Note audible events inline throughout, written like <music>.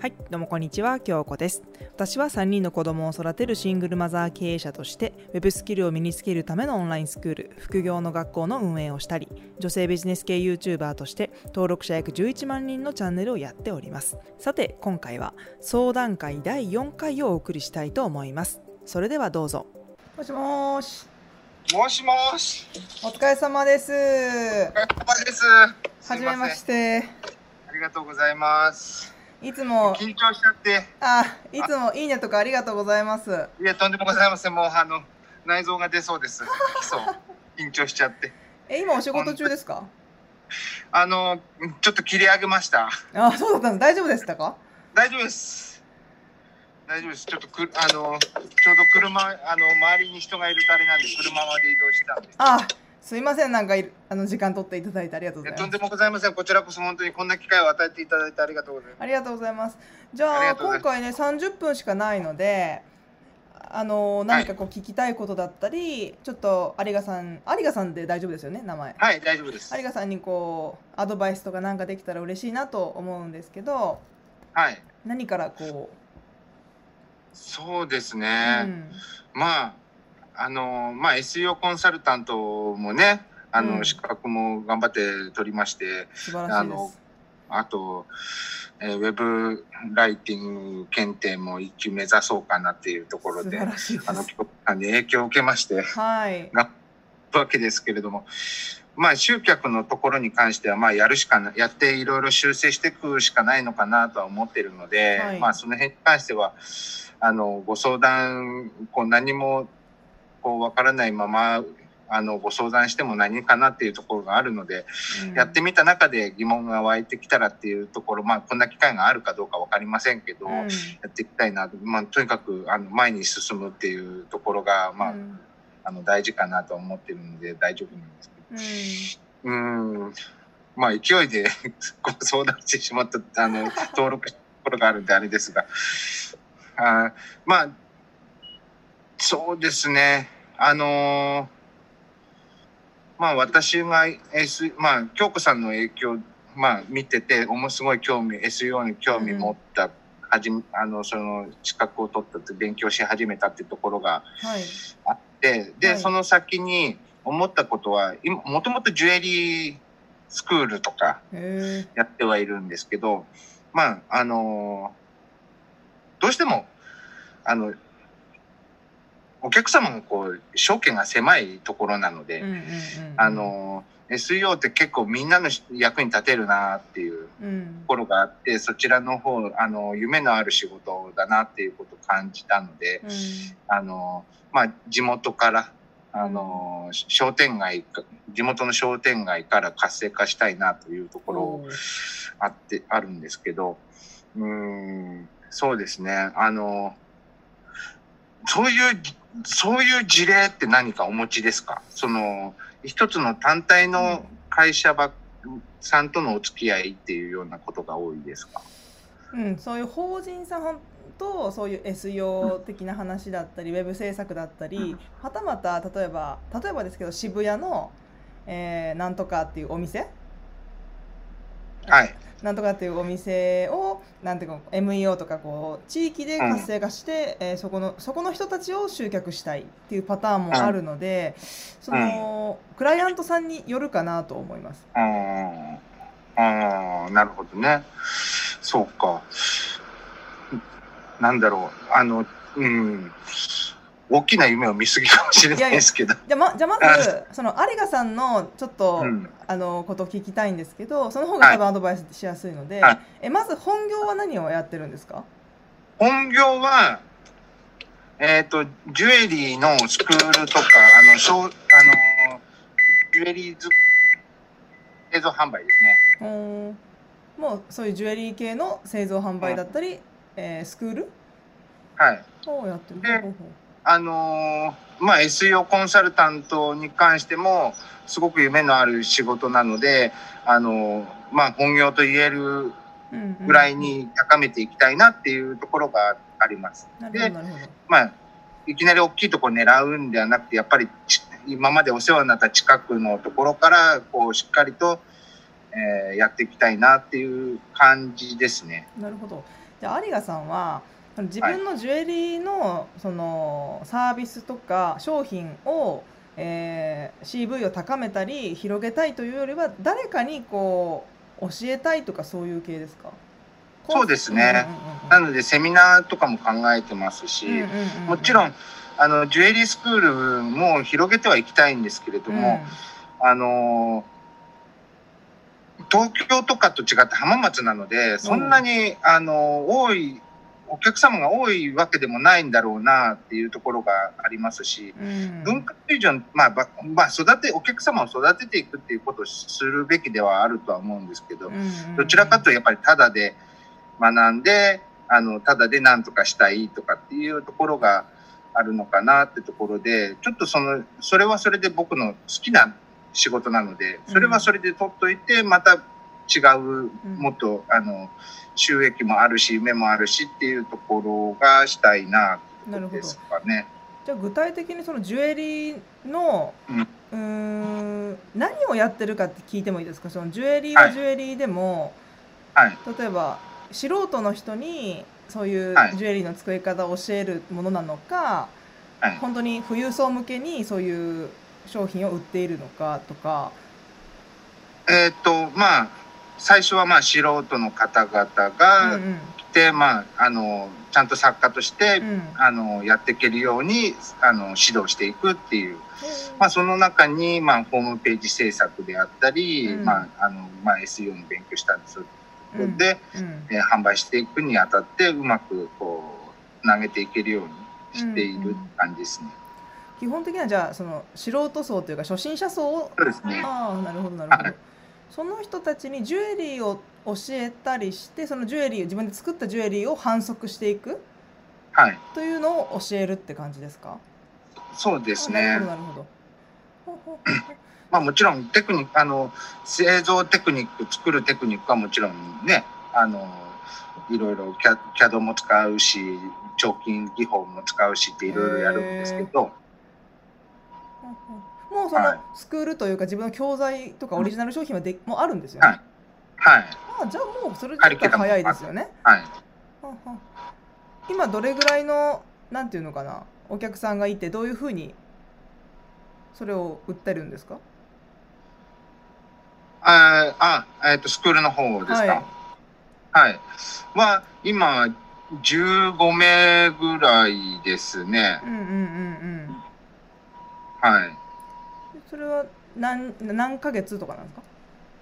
はい、どうもこんにちは、京子です。私は3人の子供を育てるシングルマザー経営者として、ウェブスキルを身につけるためのオンラインスクール、副業の学校の運営をしたり、女性ビジネス系 YouTuber として、登録者約11万人のチャンネルをやっております。さて、今回は相談会第4回をお送りしたいと思います。それではどうぞ。もしもーし、もしもし。お疲れ様です。お疲れ様です。はじめましすて。ありがとうございます。いつも、緊張しちゃって。あ、いつもいいねとかありがとうございます。いや、とんでもございません。もう、あの、内臓が出そうです。そう。<laughs> 緊張しちゃって。え、今お仕事中ですか？あの、ちょっと切り上げました。あ、そうだったんです。大丈夫でしたか？大丈夫です。大丈夫です。ちょっとく、あの、ちょうど車、あの、周りに人がいるとあれなんで、車まで移動したんで。あ、すいません。なんかあの時間取っていただいてありがとうございます。とんでもございません。こちらこそ本当にこんな機会を与えていただいてありがとうございます。ありがとうございます。じゃあ今回ね30分しかないので、あの何かこう聞きたいことだったり、ちょっと有賀さん有賀さんで大丈夫ですよね名前。はい、大丈夫です。有賀さんにこうアドバイスとかなんかできたら嬉しいなと思うんですけど、はい。何からこそうですう、ね。うんまあ、あの、まあ、SEO コンサルタントもね、あの、うん資格も頑張って取りまして、素晴らしいであのす。あと、えーウェブライティング検定も一級目指そうかなっていうところであの、す。あの影響を受けまして、はい。わけですけれども、まあ、集客のところに関しては、まあ、やるしかな、やっていろいろ修正していくしかないのかなとは思っているので、はいまあ、その辺に関しては、あの、ご相談、こう、何も、こう、わからないまま、あの、ご相談しても何かなっていうところがあるので、うんやってみた中で疑問が湧いてきたらっていうところ、まあ、こんな機会があるかどうかわかりませんけど、うんやっていきたいなと、まあ、とにかく、あの、前に進むっていうところが、まあ、うんあの大事かなと思ってるので大丈夫なんですけど。うん。まあ勢いで <laughs> ご相談してしまった、あの、登録したところがあるんであれですが。あーまあ、そうですね。あのーまあ私が S、まあ京子さんの影響、まあ見てて、ものすごい興味、SEO に興味持った、はじめ、あの、その資格を取ったって勉強し始めたっていうところが、はい。あって、で、はいその先に思ったことは、今もともとジュエリースクールとか。やってはいるんですけど、まあ、あのどうしても、あの、お客様もこう、証券が狭いところなので、うんうんうん。あ、の SEO って結構みんなの役に立てるなっていううんと。ころがあって、そちらの方、あの、夢のある仕事だなっていうことを感じたので、うんあの、まあ、地元から、あの、商店街か、地元の商店街から活性化したいなというところあって、あるんですけど、うーん、そうですね。あの、そういう、そういう事例って何かお持ちですか？その、一つの単体の会社ばさんとのお付き合いっていうようなことが多いですか？うん、そういう法人さんとそういう SEO 的な話だったり、ウェブ制作だったり、はたまた例えば例えばですけど渋谷の、えーなんとかっていうお店？はい。なんとかっていうお店をなんていうか MEO とかこう地域で活性化して、えーそこのそこの人たちを集客したいっていうパターンもあるので、その、クライアントさんによるかなと思います。あーあー、なるほどね。そうか。なんだろう。あの、うん。大きな夢を見すぎかもしれないですけど。じゃあまじゃあまずその有賀さんのちょっと、うん。あのことを聞きたいんですけどその方が多分アドバイスしやすいので、はい。えまず本業は何をやってるんですか？本業は、えっ、と、ジュエリーのスクールとか、あの、ショーあの、ジュエリーズ製造販売ですね。うー。んもうそういうジュエリー系の製造販売だったり、えースクール？はい。をやってるあのーまあ、SEO コンサルタントに関しても、すごく夢のある仕事なので、あのーまあ、本業と言えるぐらいに高めていきたいなっていうところがあります。で、まあ、いきなり大きいところ狙うんではなくて、やっぱりち今までお世話になった近くのところから、こう、しっかりと、えーやっていきたいなっていう感じですね。なるほどじゃあ有賀さんは自分のジュエリーのそのサービスとか商品を、えー CV を高めたり広げたいというよりは誰かにこう教えたいとかそういう系ですか？そうですね。うんなのでセミナーとかも考えてますし、うんうんうんうんもちろんあのジュエリースクールも広げてはいきたいんですけれども、あの東京とかと違って浜松なのでそんなに、あの多いお客様が多いわけでもないんだろうなっていうところがありますし、うん。うん文化フュージョン、まあ、ばまあ、育て、お客様を育てていくっていうことをするべきではあるとは思うんですけど、うんうん。どちらかというとやっぱりただで学んで、あの、ただで何とかしたいとかっていうところがあるのかなってところで、ちょっとその、それはそれで僕の好きな仕事なので、それはそれで取っといて、また違う、もっと、あの、収益もあるし、夢もあるしっていうところがしたいなですかね。じゃあ具体的にそのジュエリーのうん。ん何をやってるかって聞いてもいいですか？そのジュエリーははい。ジュエリーでも、はい。例えば素人の人にそういうはい。ジュエリーの作り方を教えるものなのか、はい。本当に富裕層向けにそういう商品を売っているのかとか、えーっと、まあ、最初はまあ素人の方々うんがうん。来て、まあ、あの、ちゃんと作家として、うん。あの、やっていけるように、あの、指導していくっていう。まあ、その中に、まあ、ホームページ制作であったり、うん。まあ、あの、まあ、SEO の勉強したんですうん。で、うん。えー販売していくにあたって、うまく、こう、投げていけるようにしている感じですね。基本的にはじゃあその素人層というか初心者層をそうですね。ああなるほどなるほど、はいその人たちにジュエリーを教えたりしてそのジュエリーを自分で作ったジュエリーを販促していくはい。というのを教えるって感じですか？そうですね。あなるほど。まあもちろんテクニック、あの、製造テクニック、作るテクニックはもちろんね、あの、いろいろキャ CAD も使うし、彫金技法も使うしっていろいろやるんですけど、もうそのはい。スクールというか自分の教材とかオリジナル商品はでもうあるんですよね、はい。はい、あじゃあもうそれだったら早いですよね。はい。今どれぐらいのなんていうのかなお客さんがいてどういうふうにそれを売ってるんですか？ああ、えっ、と、スクールの方ですか？はい。は、今、15名ぐらいですね。うんうんうんうん。はい。それは何何ヶ月とかなんですか？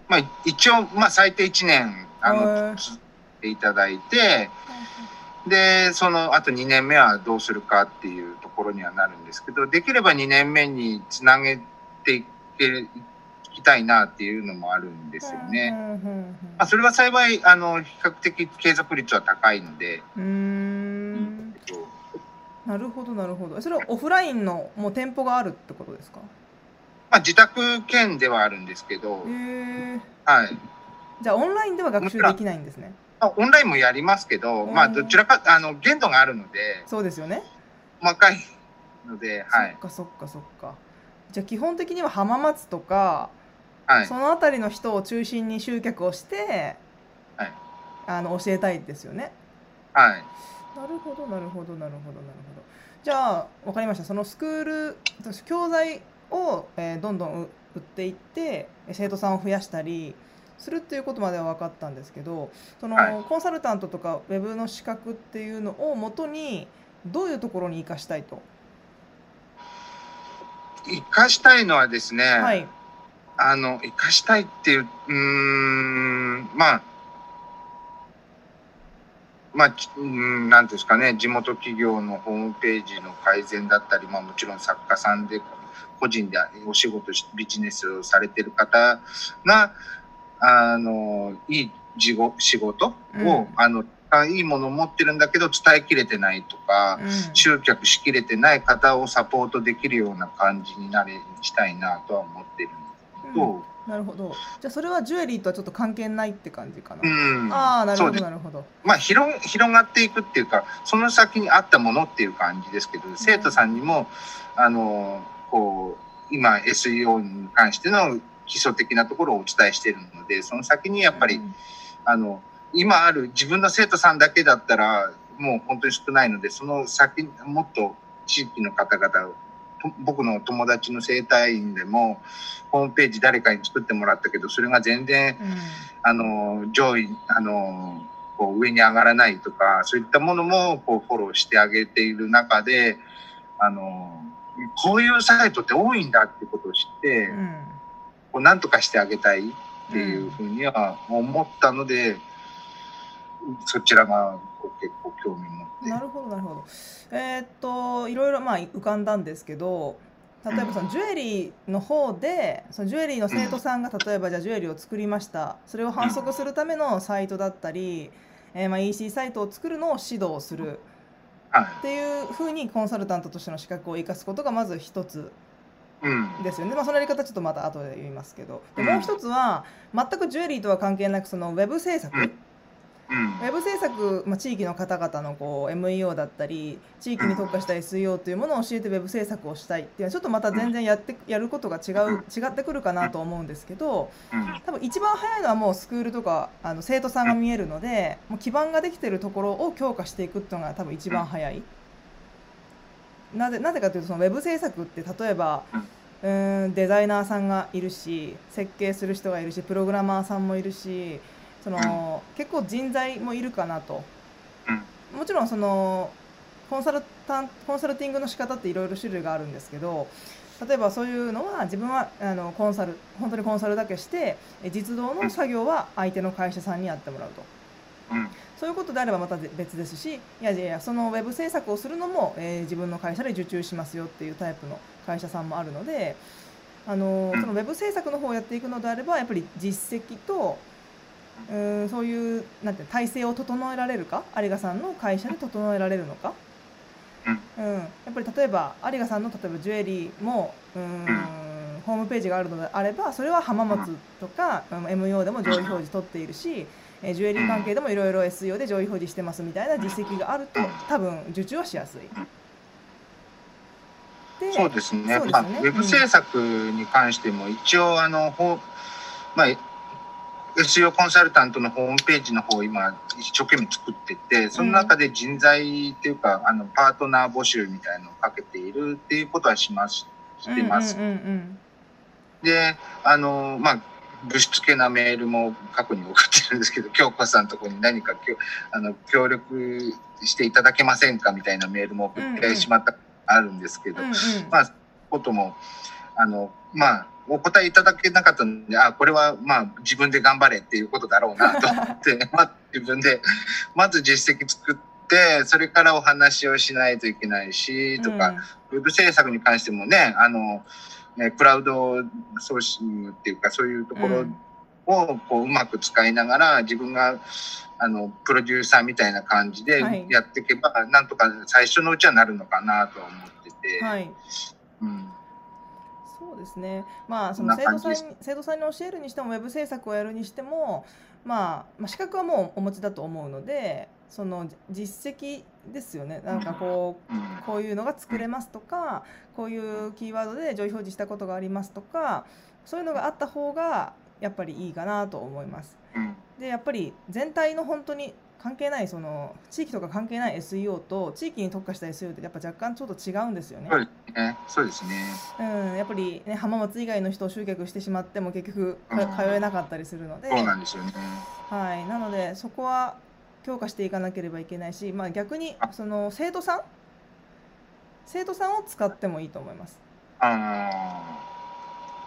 まあ、一応、まあ、最低1年、あへの、ー。つっていただいて、で、その後2年目はどうするかっていうところにはなるんですけど、できれば2年目につなげていけいきたいなっていうのもあるんですよね。まあ、それは幸い、あの、比較的継続率は高いので、うん。なるほどなるほど。それはオフラインのもう店舗があるってことですか？まあ、自宅兼ではあるんですけどはい。じゃあオンラインでは学習できないんですね。まあ、オンラインもやりますけど、まあ、うんどちらか、あの、限度があるので、そうですよね。細かいので、はい。そっかそっかそっか。じゃあ基本的には浜松とか、はい。その辺りの人を中心に集客をして、はい。あの教えたいですよね。はい。なるほどなるほどなるほどなるほど。じゃあ分かりました。そのスクール教材を、えーどんどんう売っていって生徒さんを増やしたりするっていうことまでは分かったんですけどその、はい。コンサルタントとかウェブの資格っていうのをもとにどういうところに生かしたいと、生かしたいのはですね、はい。あの、生かしたいっていう、うーん、まあ、まあ、ちうーん、なんていうんですかね、地元企業のホームページの改善だったり、まあもちろん作家さんで個人でお仕事し、ビジネスをされてる方が、あの、いい仕事仕事を、うん。あの、あいいものを持ってるんだけど伝えきれてないとか、うん。集客しきれてない方をサポートできるような感じになれしたいなとは思ってるんですけど、なるほど。じゃあそれはジュエリーとはちょっと関係ないって感じかな、うん、ああなるほどなるほど。まあ広広がっていくっていうかその先にあったものっていう感じですけど生徒さんにもあのこう今 SEO に関しての基礎的なところをお伝えしているので、その先にやっぱり、うん。あの、今ある自分の生徒さんだけだったら、もう本当に少ないので、その先、もっと地域の方々僕の友達の生態院でも、ホームページ誰かに作ってもらったけど、それが全然、あの、上位、あの、こう上に上がらないとか、そういったものもこうフォローしてあげている中で、あの、こういうサイトって多いんだってことを知って、うんこうなんとかしてあげたいっていうふうには思ったので、そちらが結構興味持って。なるほどなるほどえーっといろいろまあ浮かんだんですけど例えばそのジュエリーの方でそのジュエリーの生徒さんが例えばじゃあジュエリーを作りましたそれを反則するためのサイトだったり、えーまあ EC サイトを作るのを指導するはい。っていうふうにコンサルタントとしての資格を生かすことがまず一つうん。ですよね、まあ、そのやり方ちょっとまた後で言いますけど。でうん。もう一つは全くジュエリーとは関係なくそのウェブ制作、うんうんウ。ェブ制作、まあ、地域の方々のこう MEO だったり地域に特化した SEO というものを教えてウェブ制作をしたいっていうのはちょっとまた全然やってやることが違う違ってくるかなと思うんですけどうん。多分一番早いのはもうスクールとかあの生徒さんが見えるのでもう基盤ができてるところを強化していくっていうのが多分一番早い。なぜなぜかというとそのウェブ制作って例えばうーんデザイナーさんがいるし設計する人がいるしプログラマーさんもいるしその結構人材もいるかなと。うん。もちろんそのコンサルタンコンサルティングの仕方っていろいろ種類があるんですけど例えばそういうのは自分はあのコンサル本当にコンサルだけしてえ実動の作業は相手の会社さんにやってもらうと。うん。そういうことであればまた別ですしいやいやいやそのウェブ制作をするのも、えー自分の会社で受注しますよっていうタイプの会社さんもあるのであのうん。そのウェブ制作の方をやっていくのであればやっぱり実績とうそういうなんて体制を整えられるか？有賀さんの会社で整えられるのか、うん、やっぱり例えば有賀さんの例えばジュエリーもうーんホームページがあるのであればそれは浜松とか、うん MO でも上位表示取っているし、えージュエリー関係でもいろいろ SEO で上位表示してますみたいな実績があると多分受注はしやすい。でそうですね。そうですまあ、ウェブ制作に関しても、一応、あの、まあ、SEO コンサルタントのホームページの方を今、一生懸命作ってて、その中で人材っていうか、あの、パートナー募集みたいのをかけているっていうことはします、してます。で、あの、まあ、ぶしつけなメールも過去に送ってるんですけど、<laughs> 京子さんのところに何かきょあの協力していただけませんかみたいなメールも送ってしまった、あるんですけど、うんうん。まあ、ことも、あの、まあ、お答えいただけなかったので、あ、これはまあ自分で頑張れっていうことだろうなと思って、<laughs> まあ自分で、まず実績作って、それからお話をしないといけないし、とか、ウェブ制作に関してもね、あの、ね、クラウドソーシングっていうか、そういうところうん。をこううまく使いながら、自分が、あの、プロデューサーみたいな感じではい。やっていけば、なんとか最初のうちはなるのかなとは思ってて、はい。うん。そうですね。まあその生徒さんに生徒さんに教えるにしてもウェブ制作をやるにしても、まあ、まあ資格はもうお持ちだと思うので、その実績ですよね。なんかこううんこういうのが作れますとか、こういうキーワードで上位表示したことがありますとか、そういうのがあった方がやっぱりいいかなと思います。うんでやっぱり全体の本当に関係ないその地域とか関係ない SEO と地域に特化した SEO ってやっぱ若干ちょっと違うんですよね。そうですね。そうですね。うん、やっぱり、ね、浜松以外の人を集客してしまっても結局通えなかったりするので、そうなんですよね。はい、なのでそこは強化していかなければいけないし、まあ、逆にあその生徒さん？生徒さんを使ってもいいと思います。あ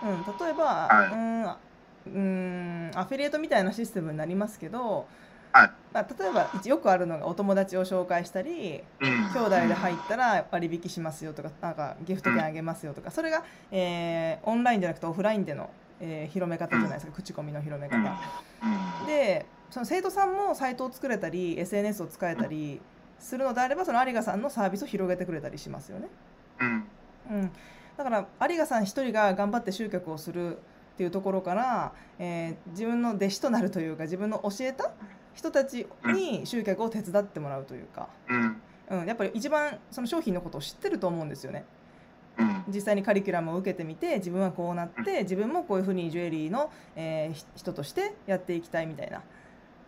うん、例えば、はいうんうんアフィリエイトみたいなシステムになりますけど、はいまあ、例えばよくあるのがお友達を紹介したりあ。うん。兄弟で入ったら割引しますよとかなんかギフト券あげますよとかそれが、えーオンラインじゃなくてオフラインでの、えー広め方じゃないですか、口コミの広めうん。方。でその生徒さんもサイトを作れたり SNS を使えたりするのであればその有賀さんのサービスを広げてくれたりしますよね。うん。うん、だから有賀さん一人が頑張って集客をするっていうところから、えー自分の弟子となるというか自分の教えた人たちに集客を手伝ってもらうというか。うん。うん、やっぱり一番その商品のことを知ってると思うんですよね。うん。実際にカリキュラムを受けてみて自分はこうなって自分もこういうふうにジュエリーの、えーひ人としてやっていきたいみたいな。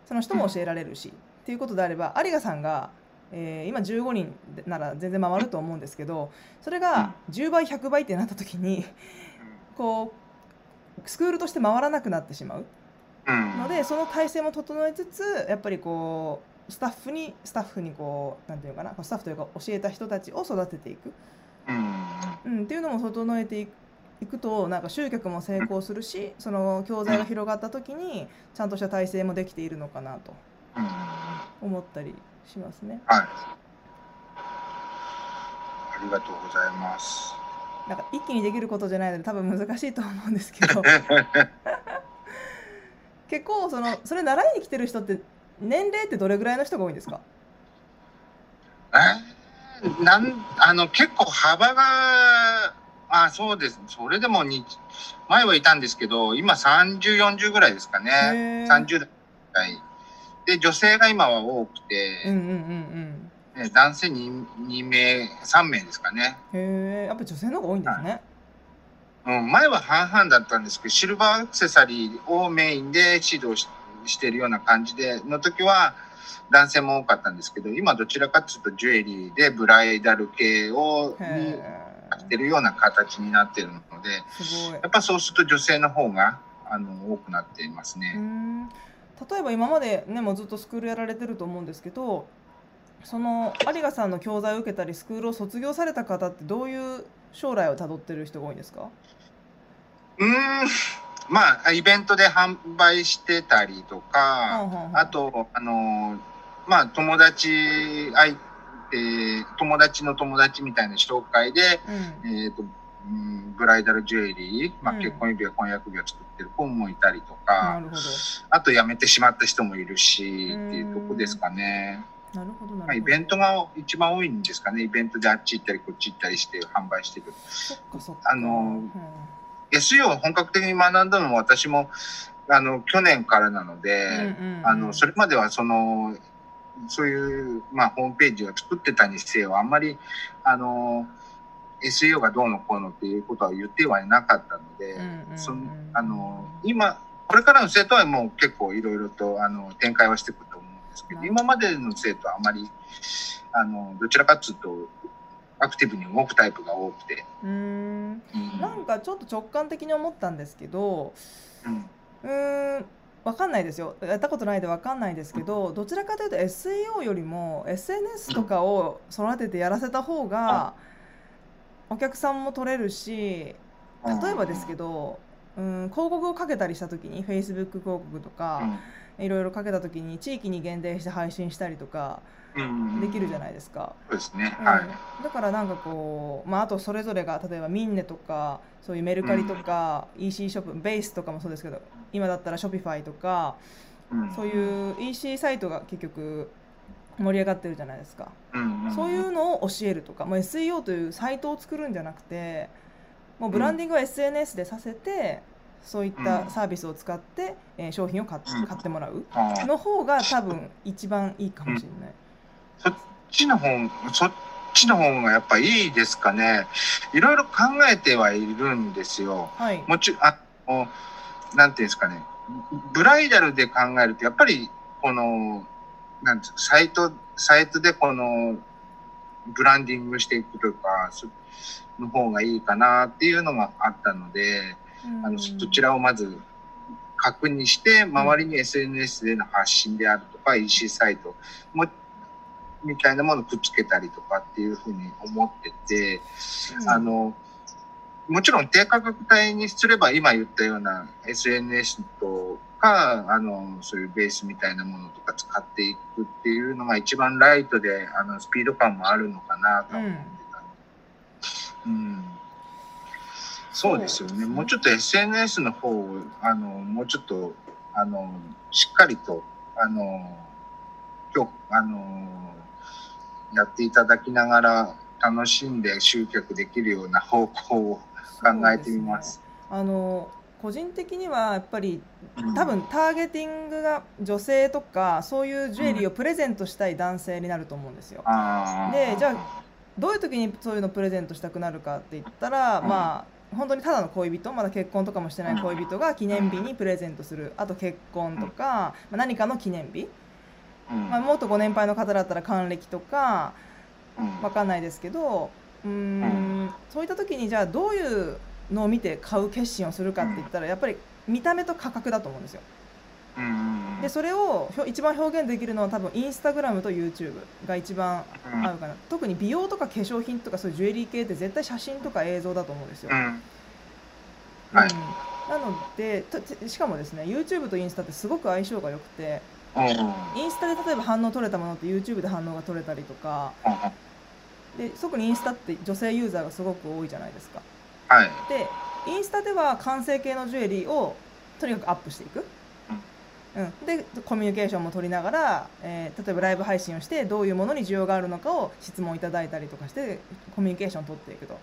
その人も教えられるし、っていうことであれば有賀さんが、えー今15人なら全然回ると思うんですけどそれが10倍100倍ってなった時にこうスクールとして回らなくなってしまう。うん。のでその体制も整えつつやっぱりこうスタッフにスタッフにこうなんていうのかなスタッフというか教えた人たちを育てていく、うん。うん、っていうのも整えていくいくとなんか集客も成功するしその教材が広がった時にちゃんとした体制もできているのかなと思ったりしますね。い。ありがとうございますなんか一気にできることじゃないので多分難しいと思うんですけど。<laughs> 結構そのそれ習いに来てる人って年齢ってどれぐらいの人が多いんですか？えーなんあの結構幅があそうです。それでもに前はいたんですけど今3040ぐらいですかね。へー。30代。で女性が今は多くて、うんうんうんうんね男性 2, 2名3名ですかね、へえやっぱ女性の方が多いんですね。うん、前は半々だったんですけどシルバーアクセサリーをメインで指導ししてるような感じでの時は男性も多かったんですけど今どちらかというとジュエリーでブライダル系をにへやってるような形になってるのでえすごいやっぱそうすると女性の方があの多くなっていますうね。ん例えば今までねもうずっとスクールやられてると思うんですけどその有賀さんの教材を受けたりスクールを卒業された方ってどういう将来をたどってる人が多いんですか？うーん。まあイベントで販売してたりとか、あとあのまあ友達相手友達の友達みたいな紹介で、うん。えーとうんブライダルジュエリー、まあ、うん。結婚指輪婚約指輪作ってる子もいたりとなか、あと辞めてしまった人もいるしうんっていうとこですかね。どなるほどなるほど、まあ、イベントが一番多いんですかね。イベントであっち行ったりこっち行ったりして販売してる。そっかそっか。あのうん SEO を本格的に学んだのも私もあの去年からなので、うんうんうん。あのそれまではそのそういう、まあ、ホームページを作ってたにせよあんまりあの SEO がどうのこうのっていうことは言ってはいなかったので、そんあの今これからの生徒はもう結構いろいろとあの展開はしていくですけど、うん今までの生徒はあまりあのどちらかというとアクティブに動くタイプが多くて。うーん。うん。なんかちょっと直感的に思ったんですけどうん。うーんわかんないですよ。やったことないでわかんないですけどどちらかというと SEO よりも SNS とかを育ててやらせた方がお客さんも取れるし例えばですけどうん広告をかけたりした時に Facebook 広告とかいろいろかけた時に地域に限定して配信したりとかうん。できるじゃないですか。そうですね。だからなんかこう、まあ、あとそれぞれが例えばミンネとかそういうメルカリとか、EC ショップベースとかもそうですけど今だったらショピファイとかうん。そういう EC サイトが結局盛り上がってるじゃないですか、うんんそういうのを教えるとかもう SEO というサイトを作るんじゃなくてもうブランディングは SNS でさせてそういったサービスを使って、えー商品を買買ってもらうの方が多分一番いいかもしれない。そっちの方、そっちの方がやっぱいいですかね。いろいろ考えてはいるんですよ。はい、もちろん、あの、なんていうんですかね。ブライダルで考えると、やっぱり、この、なんていうかサイト、サイトでこの、ブランディングしていくとか、その方がいいかなっていうのがあったので、あの、そちらをまず確認して、周りに SNS での発信であるとか、EC サイトも、みたいなものをくっつけたりとかっていうふうに思ってて、うん。あの、もちろん低価格帯にすれば今言ったような SNS とか、あの、そういうベースみたいなものとか使っていくっていうのが一番ライトで、あの、スピード感もあるのかなと思ってたの。うんそうですよね。もうちょっと SNS の方を、あの、もうちょっと、あの、しっかりと、あの、今日、あの、やっていただきながら、楽しんで集客できるような方向を考えてみます。あの個人的にはやっぱりうん多分ターゲティングが女性とかそういうジュエリーをプレゼントしたい男性になると思うんですよ。でじゃどういう時にそういうのプレゼントしたくなるかって言ったら、うんまあ本当にただの恋人まだ結婚とかもしてない恋人が記念日にプレゼントする。あと結婚とか、まあ、何かの記念日、うん。まあ、もっとご年配の方だったら還暦とかうん。わかんないですけどうーん。そういった時にじゃあどういうのを見て買う決心をするかって言ったらやっぱり見た目と価格だと思うんですよ。うんでそれを一番表現できるのは多分インスタグラムと YouTube が一番うん。合うかな、特に美容とか化粧品とかそういうジュエリー系って絶対写真とか映像だと思うんですよ。うん。なのでしかもですね YouTube とインスタってすごく相性が良くてうん。インスタで例えば反応取れたものって YouTube で反応が取れたりとかで特にインスタって女性ユーザーがすごく多いじゃないですか。はい。でインスタでは完成形のジュエリーをとにかくアップしていく、うん、でコミュニケーションも取りながら、えー例えばライブ配信をしてどういうものに需要があるのかを質問いただいたりとかしてコミュニケーションを取っていくと。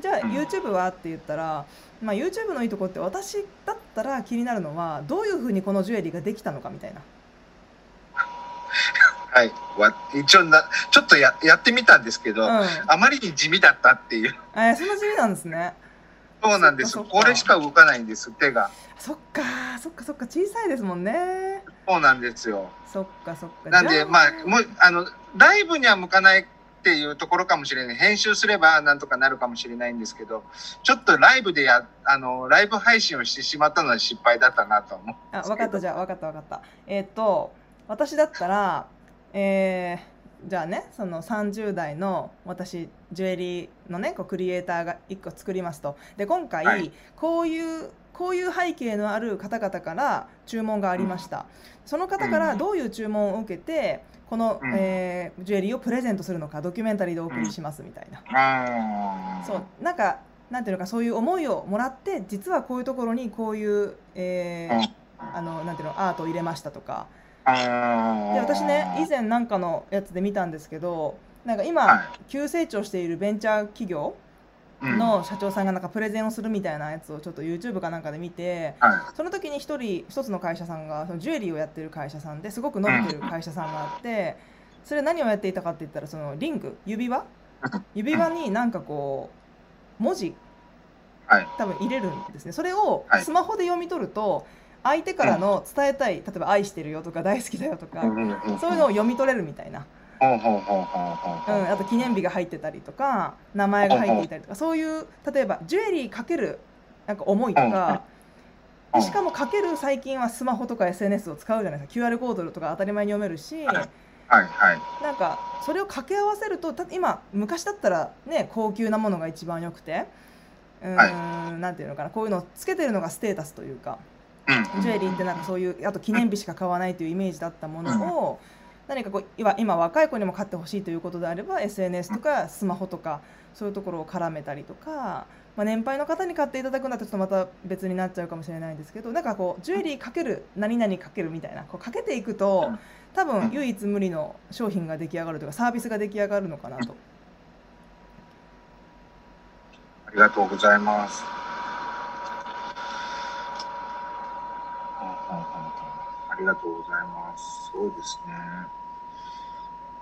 じゃあうん。YouTube はって言ったら、まあ、YouTube のいいとこって私だったら気になるのはどういうふうにこのジュエリーができたのかみたいな。はい。わ一応なちょっとややってみたんですけど、うん。あまりに地味だったっていう。えーそんな地味なんですねそうなんです。これしか動かないんです手が。そっかそっかそっか。小さいですもんね。そうなんですよ。そっかそっか。なんでまあもうあのライブには向かないっていうところかもしれない。編集すればなんとかなるかもしれないんですけどちょっとライブでやあのライブ配信をしてしまったのは失敗だったなと思う。あ分かった。じゃあ分かった分かった。えーっと私だったらえーじゃあねその30代の私ジュエリーのねこうクリエイターが1個作りますと。で今回、はい。こういうこういう背景のある方々から注文がありました、その方からどういう注文を受けてこの、うん。えージュエリーをプレゼントするのかドキュメンタリーでお送りしますみたいな、あー。そう。なんかなんていうのかそういう思いをもらって実はこういうところにこういう、えーあのなんていうのアートを入れましたとか。で私ね以前なんかのやつで見たんですけどなんか今、は急成長しているベンチャー企業うん。の社長さんがなんかプレゼンをするみたいなやつをちょっと YouTube かなんかで見てはその時に一人一つの会社さんがそのジュエリーをやってる会社さんですごく伸びてる会社さんがあってそれ何をやっていたかって言ったらそのリング指輪？指輪になんかこう文字はい。多分入れるんですね。それをはい。スマホで読み取ると相手からの伝えたい例えば「愛してるよ」とか「大好きだよ」とかそういうのを読み取れるみたいな、ほうん、あと記念日が入ってたりとか名前が入っていたりとかそういう例えばジュエリーかけるなんか思いとかしかもかける最近はスマホとか SNS を使うじゃないですか。QR コードとか当たり前に読めるし。はいはい。はいなんかそれを掛け合わせるとた今昔だったらね高級なものが一番良くてうーん、はなんていうのかなこういうのをつけてるのがステータスというかうんジュエリーってなんかそういうあと記念日しか買わないというイメージだったものを何かこう今今若い子にも買ってほしいということであれば SNS とかスマホとかそういうところを絡めたりとか、まあ、年配の方に買っていただくんだとちょっとまた別になっちゃうかもしれないんですけどなんかこうジュエリーかける何々かけるみたいなこうかけていくと多分唯一無二の商品が出来上がるというかサービスが出来上がるのかなと。ありがとうございます。うんうんうんうんありがとうございます。そうですね。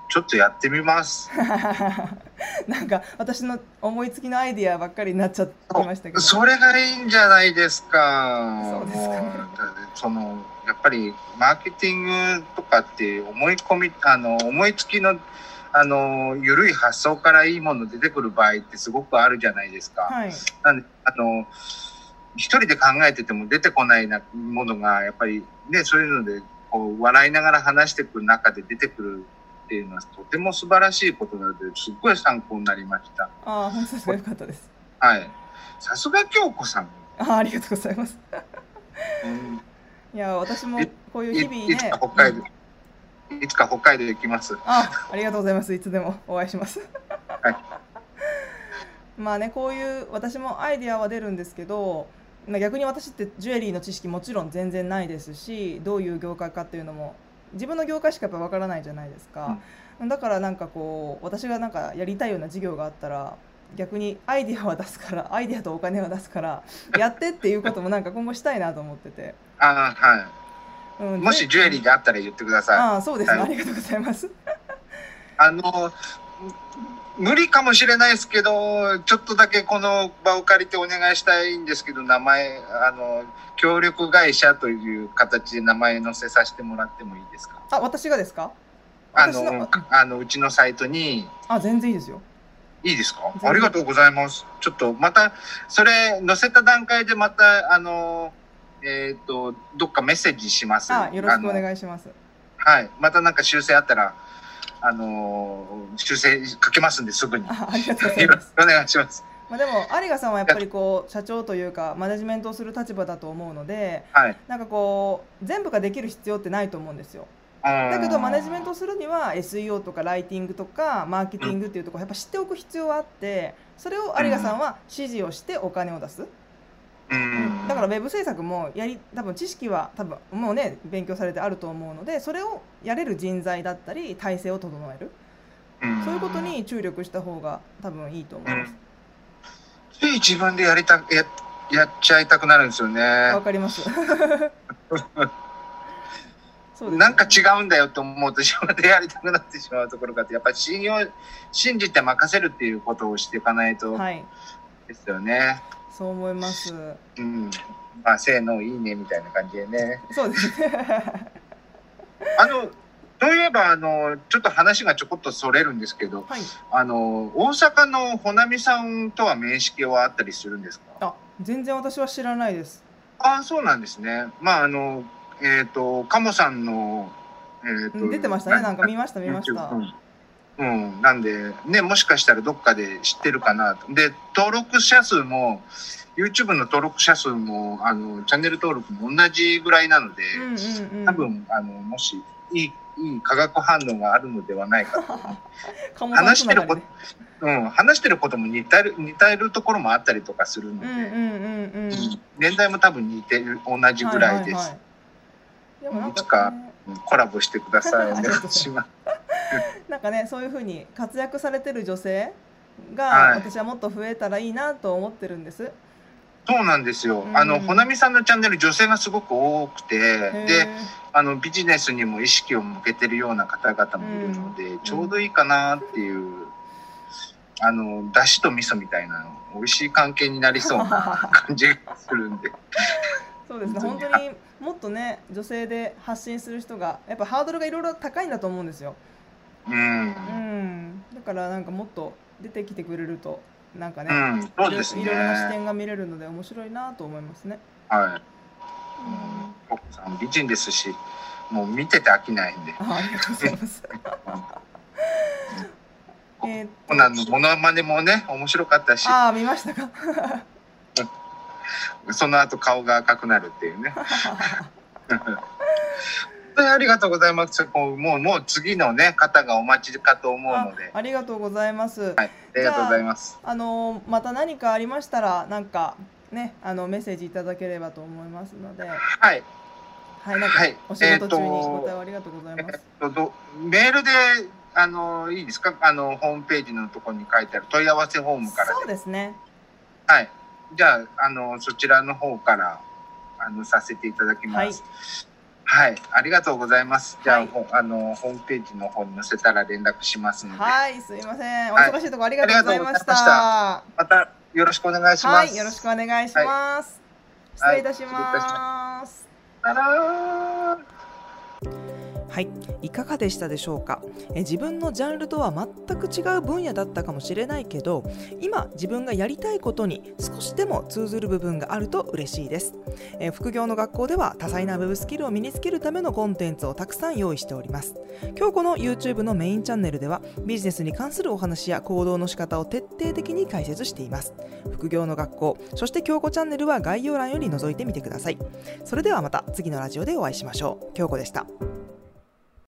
ちょっとやってみます。<laughs> なんか私の思いつきのアイディアばっかりになっちゃってましたけど。それがいいんじゃないですか。そうですかねそのやっぱりマーケティングとかって思い込みあの思いつきのあの緩い発想からいいもの出てくる場合ってすごくあるじゃないですか。はい。なんであの一人で考えてても出てこないなものがやっぱりねそういうのでこう笑いながら話してくる中で出てくるっていうのはとても素晴らしいことなのですっごい参考になりました。ああ本当ですかよかったです。はい。さすが京子さん。ああありがとうございます。うんいや私もいこういうい日々ね。いつか北海道うん、いつか北海道行きます。あありがとうございますいつでもお会いします。はいまあねこういう私もアイディアは出るんですけど。まあ逆に私ってジュエリーの知識もちろん全然ないですしどういう業界かっていうのも自分の業界しかやっぱわからないじゃないですか、だからなんかこう私がなんかやりたいような事業があったら逆にアイディアは出すからアイディアとお金は出すからやってっていうこともなんか今後したいなと思ってて、ああはうんい。もしジュエリーがあったら言ってください。ああそうですね、はい。ありがとうございます。あの無理かもしれないですけど、ちょっとだけこの場を借りてお願いしたいんですけど、名前、あの、協力会社という形で名前載せさせてもらってもいいですか？あ私がですか？あ私のの、あの、うちのサイトに、あ全然いいですよ。いいですか？ありがとうございます。ちょっとまた、それ載せた段階でまた、あの、えっ、と、どっかメッセージします。あよろしくお願いします。はい。またなんか修正あったら、あのー修正かけますんで、すぐに。あありがとうございますお願いします。まあでも有賀さんはやっぱりこう社長というかマネジメントをする立場だと思うのではい。なんかこう全部ができる必要ってないと思うんですよだだけどマネジメントするには SEO とかライティングとかマーケティングっていうところやっぱ知っておく必要はあってそれを有賀さんは指示をしてお金を出す、うん。だからウェブ制作もやり多分知識は多分もうね勉強されてあると思うのでそれをやれる人材だったり体制を整えるうんそういうことに注力した方が多分いいと思います。つい自分でやりたややっちゃいたくなるんですよねわ。かります。<laughs> そうねなんか違うんだよと思うと自分でやりたくなってしまうところがあってやっぱり信用信じて任せるっていうことをしていかないとはい、ですよね。そう思います。うん。まあ、せーの、いいね、みたいな感じでね。そうですね。あの、といえば、あの、ちょっと話がちょこっとそれるんですけど、はい。あの、大阪の穂波さんとは面識はあったりするんですか？あ、全然私は知らないです。ああ、そうなんですね。まあ、あの、えっ、と、鴨さんの、えっ、と、出てましたね。なんか見ました見ました。うんうん、なんで、ね、もしかしたらどっかで知ってるかなと。で、登録者数も、YouTube の登録者数も、あの、チャンネル登録も同じぐらいなので、うんうんうん。多分、あの、もし、いい、いい化学反応があるのではないかと。<laughs> 話してること、うん、話してることも似たる、似たるところもあったりとかするので、ね。うんうんうんうん。年代も多分似てる、同じぐらいです。はははでもなんいつかコラボしてください。お願いします。<laughs> なんかね、そういうふうに活躍されてる女性が、はい私はもっと増えたらいいなと思ってるんです。そうなんですよ。うんあの、ほなみさんのチャンネル女性がすごく多くて、へで、ーあの、ビジネスにも意識を向けてるような方々もいるので、ちょうどいいかなっていう、あの、だしと味噌みたいな、美味しい関係になりそうな <laughs> 感じがするんで。そうですね。<laughs> 本当にもっとね、女性で発信する人がやっぱハードルがいろいろ高いんだと思うんですよ。うん。うん。だからなんかもっと出てきてくれるとなんかね、うん、そうですね。いろいろな視点が見れるので面白いなと思いますね。はい。奥さん美人ですし、もう見てて飽きないんで。あありがとうございます。えーっコナンのモノマネもね、面白かったしと、、ああ見ましたか。<laughs> その後顔が赤くなるっていうね。<laughs> 本当にありがとうございます。もう、もう次のね、方がお待ちかと思うあので、ありがとうございます。はい、ありがとうございます。あのーまた何かありましたらなんかねあのメッセージいただければと思いますので、はい。はいなんかはいお仕事中にえーとご対応ありがとうございえっます。と、どメールで、あの、いいですか？あの、ホームページのところに書いてある問い合わせフォームからそうで。ですね。はい。じゃあ、あの、そちらの方から、あの、させていただきます。はい。ありがとうございます。じゃあ、はいほあの、ホームページの方に載せたら連絡しますので、はいすいませんおはい忙しいところありがとうございました。ありがとうございままたよろしくお願いします。はいよろしくお願いします。失礼いたします。さよならはい、いかがでしたでしょうか？え自分のジャンルとは全く違う分野だったかもしれないけど今自分がやりたいことに少しでも通ずる部分があると嬉しいです。え副業の学校では多彩なウェブスキルを身につけるためのコンテンツをたくさん用意しております。今日この YouTube のメインチャンネルではビジネスに関するお話や行動の仕方を徹底的に解説しています。副業の学校そして京子チャンネルは概要欄より覗いてみてください。それではまた次のラジオでお会いしましょう。京子でした。